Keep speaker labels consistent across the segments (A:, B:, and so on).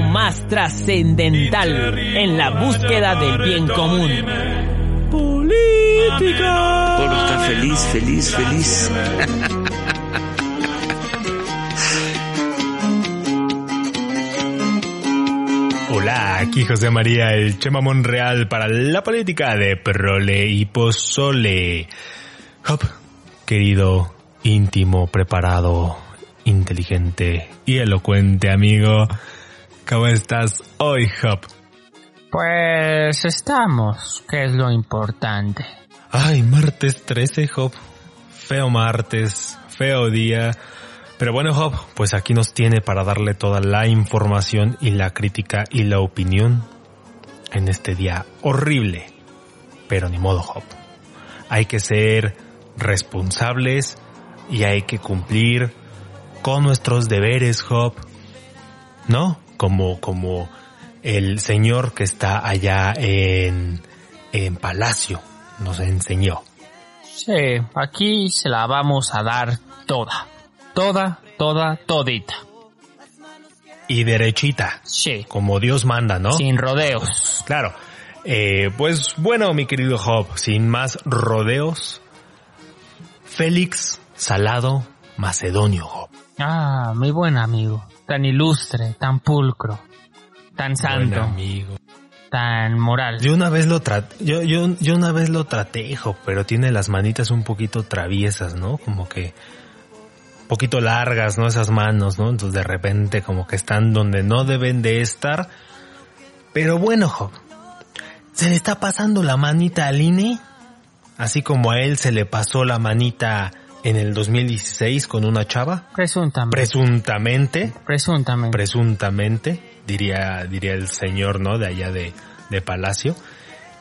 A: más trascendental en la búsqueda del bien común. Política.
B: Pueblo está feliz, feliz, feliz.
C: Hola, aquí José María, el Chema Monreal para la política de Prole y Pozole. Hop, querido, íntimo, preparado, inteligente y elocuente amigo, ¿cómo estás hoy, Hop?
D: Pues estamos, que es lo importante.
C: Ay, martes 13, Hop. Feo martes, feo día. Pero bueno, Hop, pues aquí nos tiene para darle toda la información y la crítica y la opinión en este día horrible. Pero ni modo, Hop. Hay que ser responsables y hay que cumplir con nuestros deberes, Hop. ¿No? Como, como el señor que está allá en, en Palacio nos enseñó.
D: Sí, aquí se la vamos a dar toda. Toda, toda, todita.
C: Y derechita.
D: Sí.
C: Como Dios manda, ¿no?
D: Sin rodeos.
C: Claro. Eh, pues bueno, mi querido Job, sin más rodeos, Félix Salado Macedonio, Job.
D: Ah, mi buen amigo. Tan ilustre, tan pulcro, tan santo,
C: amigo.
D: tan moral.
C: Yo una vez lo traté, yo, yo, yo una vez lo traté, Job, pero tiene las manitas un poquito traviesas, ¿no? Como que un poquito largas, ¿no? Esas manos, ¿no? Entonces de repente como que están donde no deben de estar. Pero bueno, Job, se le está pasando la manita al INE, así como a él se le pasó la manita en el 2016 con una chava,
D: Presuntamente.
C: presuntamente,
D: Presuntamente.
C: presuntamente, diría, diría el señor, ¿no? De allá de, de Palacio.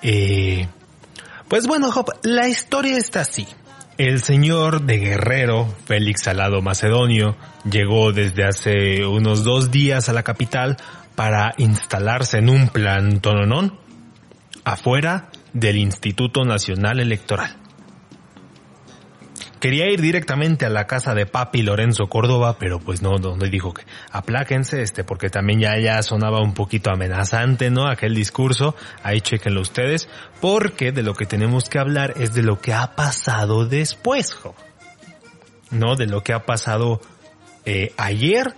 C: Eh, pues bueno, Job, la historia está así. El señor de Guerrero, Félix Salado Macedonio, llegó desde hace unos dos días a la capital para instalarse en un plantononón afuera del Instituto Nacional Electoral. Quería ir directamente a la casa de papi Lorenzo Córdoba, pero pues no, donde dijo que apláquense, este, porque también ya, ya sonaba un poquito amenazante, ¿no? Aquel discurso, ahí chequenlo ustedes, porque de lo que tenemos que hablar es de lo que ha pasado después. ¿no? De lo que ha pasado eh, ayer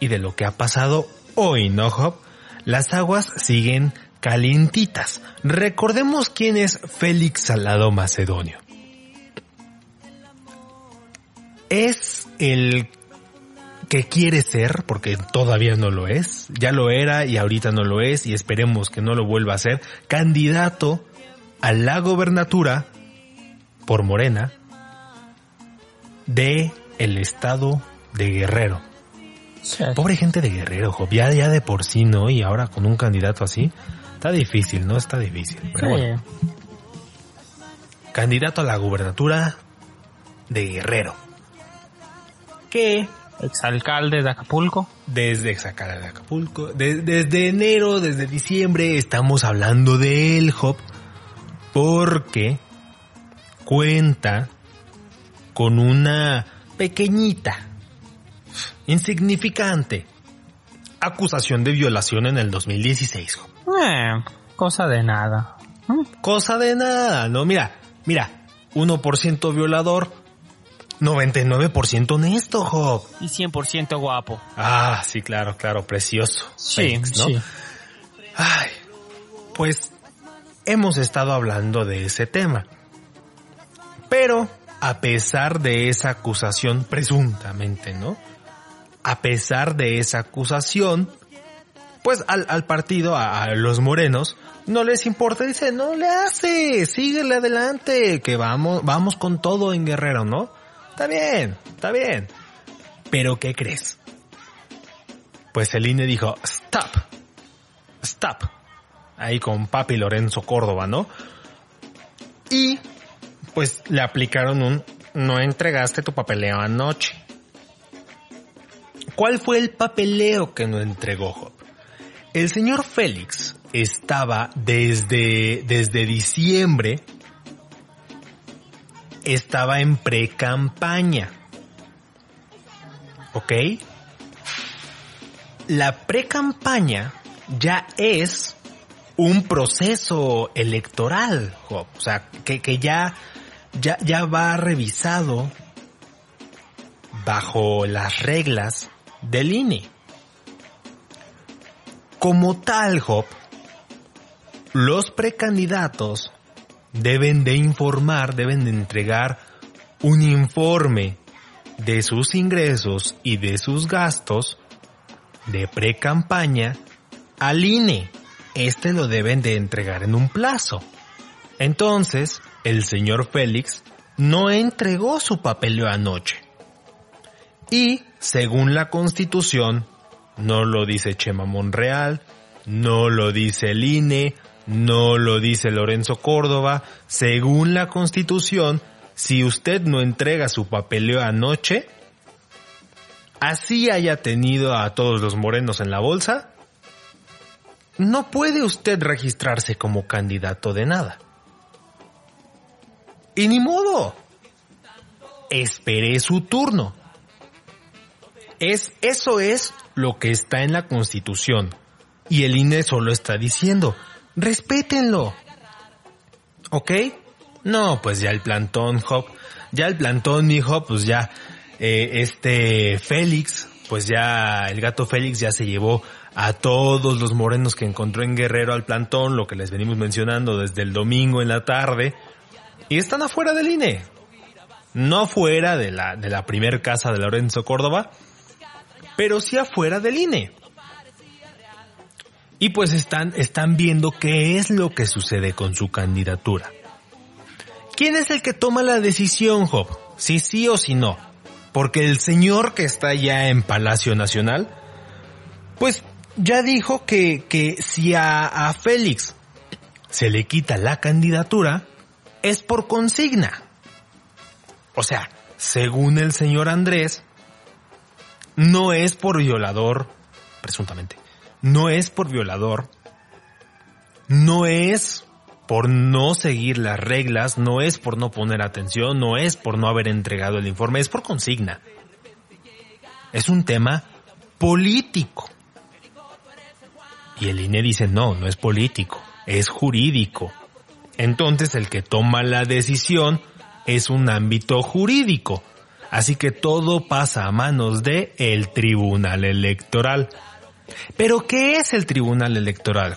C: y de lo que ha pasado hoy, ¿no, Job? Las aguas siguen calientitas. Recordemos quién es Félix Salado Macedonio. Es el que quiere ser, porque todavía no lo es, ya lo era y ahorita no lo es y esperemos que no lo vuelva a ser, candidato a la gobernatura por Morena de el estado de Guerrero.
D: Sí.
C: Pobre gente de Guerrero, Job, ya, ya de por sí, ¿no? Y ahora con un candidato así, está difícil, ¿no? Está difícil. Pero bueno, candidato a la gubernatura de Guerrero. Que
D: Exalcalde de Acapulco.
C: desde Exacala de Acapulco, de- desde enero, desde diciembre, estamos hablando de él, Job, porque cuenta con una pequeñita, insignificante acusación de violación en el 2016, Job.
D: Eh, cosa de nada. Mm,
C: Cosa de nada, no, mira, mira, 1% violador, 99% honesto, Job.
D: Y 100% guapo.
C: Ah, sí, claro, claro, precioso.
D: Sí,
C: Félix, ¿no?
D: sí.
C: Ay, pues hemos estado hablando de ese tema. Pero, a pesar de esa acusación, presuntamente, ¿no? A pesar de esa acusación, pues al, al partido, a, a los morenos, no les importa, dice, no le hace, síguele adelante, que vamos, vamos con todo en Guerrero, ¿no? Está bien, está bien. Pero, ¿qué crees? Pues el INE dijo, stop, stop. Ahí con papi Lorenzo Córdoba, ¿no? Y pues le aplicaron un no entregaste tu papeleo anoche. ¿Cuál fue el papeleo que no entregó Job? El señor Félix estaba desde, desde diciembre, estaba en pre-campaña. ¿Ok? la pre-campaña ya es un proceso electoral, Job. O sea, que, que ya, ya, ya va revisado bajo las reglas del INE. Como tal, Job, los precandidatos deben de informar, deben de entregar un informe de sus ingresos y de sus gastos de pre-campaña al INE. Este lo deben de entregar en un plazo. Entonces, el señor Félix no entregó su papeleo anoche. Y, según la constitución, no lo dice Chema Monreal, no lo dice el INE, no lo dice Lorenzo Córdoba, según la constitución, si usted no entrega su papeleo anoche, así haya tenido a todos los morenos en la bolsa, no puede usted registrarse como candidato de nada. Y ni modo. Espere su turno. Es, eso es lo que está en la constitución. Y el INE solo está diciendo, respétenlo. ¿Ok? No, pues ya el plantón, Hop, ya el plantón, hijo, pues ya, eh, este Félix, pues ya el gato Félix ya se llevó a todos los morenos que encontró en Guerrero al plantón, lo que les venimos mencionando desde el domingo en la tarde, y están afuera del INE. No afuera de la, de la primer casa de Lorenzo Córdoba, pero sí afuera del INE. Y pues están, están viendo qué es lo que sucede con su candidatura. ¿Quién es el que toma la decisión, Job? Si sí o si no. Porque el señor que está ya en Palacio Nacional, pues ya dijo que, que si a, a Félix se le quita la candidatura, es por consigna. O sea, según el señor Andrés, no es por violador, presuntamente, no es por violador, no es por no seguir las reglas, no es por no poner atención, no es por no haber entregado el informe, es por consigna. Es un tema político. Y el INE dice, no, no es político, es jurídico. Entonces el que toma la decisión es un ámbito jurídico. Así que todo pasa a manos de el Tribunal Electoral. Pero ¿qué es el Tribunal Electoral?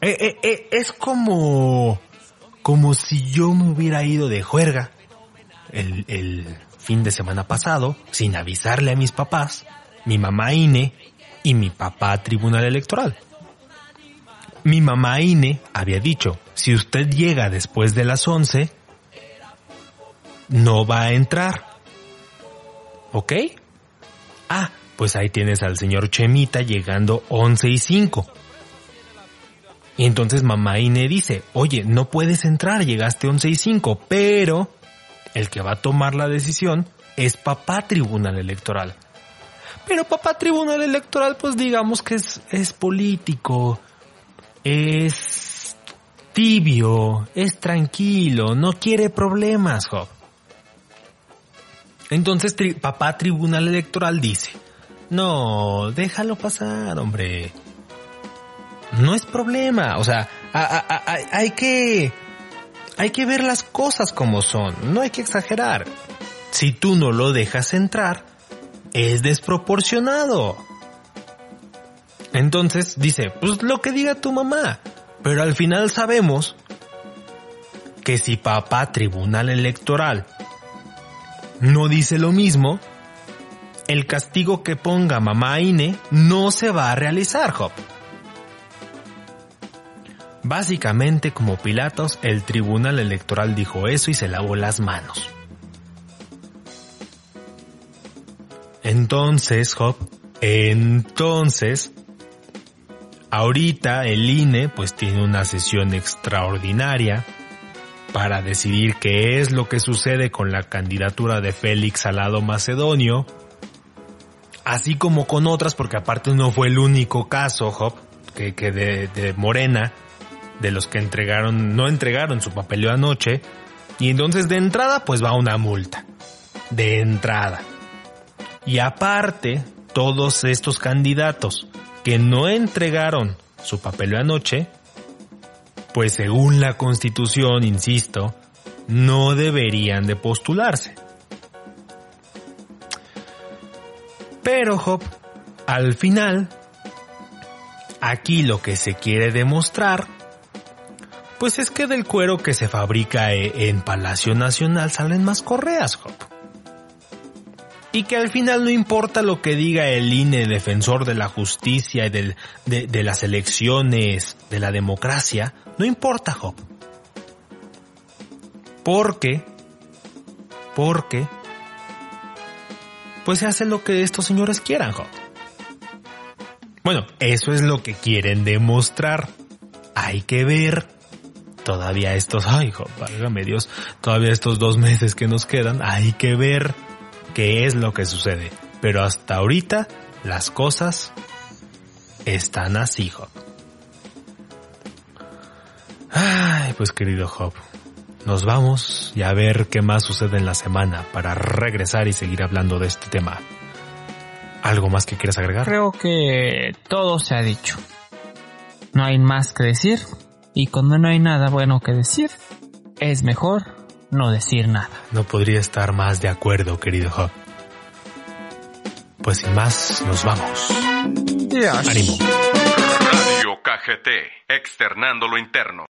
C: Eh, eh, eh, es como, como si yo me hubiera ido de juerga el, el fin de semana pasado sin avisarle a mis papás, mi mamá INE y mi papá Tribunal Electoral. Mi mamá INE había dicho, si usted llega después de las 11, no va a entrar. ¿Ok? Ah, pues ahí tienes al señor Chemita llegando 11 y 5. Y entonces mamá Ine dice, oye, no puedes entrar, llegaste 11 y 5, pero el que va a tomar la decisión es papá tribunal electoral. Pero papá tribunal electoral, pues digamos que es, es político, es tibio, es tranquilo, no quiere problemas, Job. Entonces papá tribunal electoral dice, no, déjalo pasar, hombre no es problema. O sea, hay que, hay que ver las cosas como son. No hay que exagerar. Si tú no lo dejas entrar, es desproporcionado. Entonces dice, pues lo que diga tu mamá. Pero al final sabemos que si papá tribunal electoral no dice lo mismo, el castigo que ponga mamá INE no se va a realizar, Job. Básicamente, como Pilatos, el tribunal electoral dijo eso y se lavó las manos. Entonces, Job, entonces, ahorita el INE pues tiene una sesión extraordinaria para decidir qué es lo que sucede con la candidatura de Félix Alado Macedonio, así como con otras, porque aparte no fue el único caso, Job, que, de, Morena, de los que entregaron, no entregaron su papeleo anoche, y entonces de entrada pues va una multa. De entrada. Y aparte, todos estos candidatos que no entregaron su papel anoche, pues según la constitución, insisto, no deberían de postularse. Pero, Job, al final, aquí lo que se quiere demostrar, pues es que del cuero que se fabrica e, en Palacio Nacional salen más correas, Job. Y que al final no importa lo que diga el INE, defensor de la justicia y de, de las elecciones, de la democracia, no importa, Job. Porque, porque pues se hace lo que estos señores quieran, Job. Bueno, eso es lo que quieren demostrar. Hay que ver todavía estos, ay, Job, válgame Dios, todavía estos dos meses que nos quedan, hay que ver qué es lo que sucede. Pero hasta ahorita las cosas están así, Job. Ay, pues querido Job, nos vamos y a ver qué más sucede en la semana para regresar y seguir hablando de este tema. ¿Algo más que quieras agregar?
D: Creo que todo se ha dicho. No hay más que decir y cuando no hay nada bueno que decir, es mejor no decir nada.
C: No podría estar más de acuerdo, querido Job. Pues sin más, nos vamos.
D: Dios.
C: Ánimo.
E: Radio KGT, externando lo interno.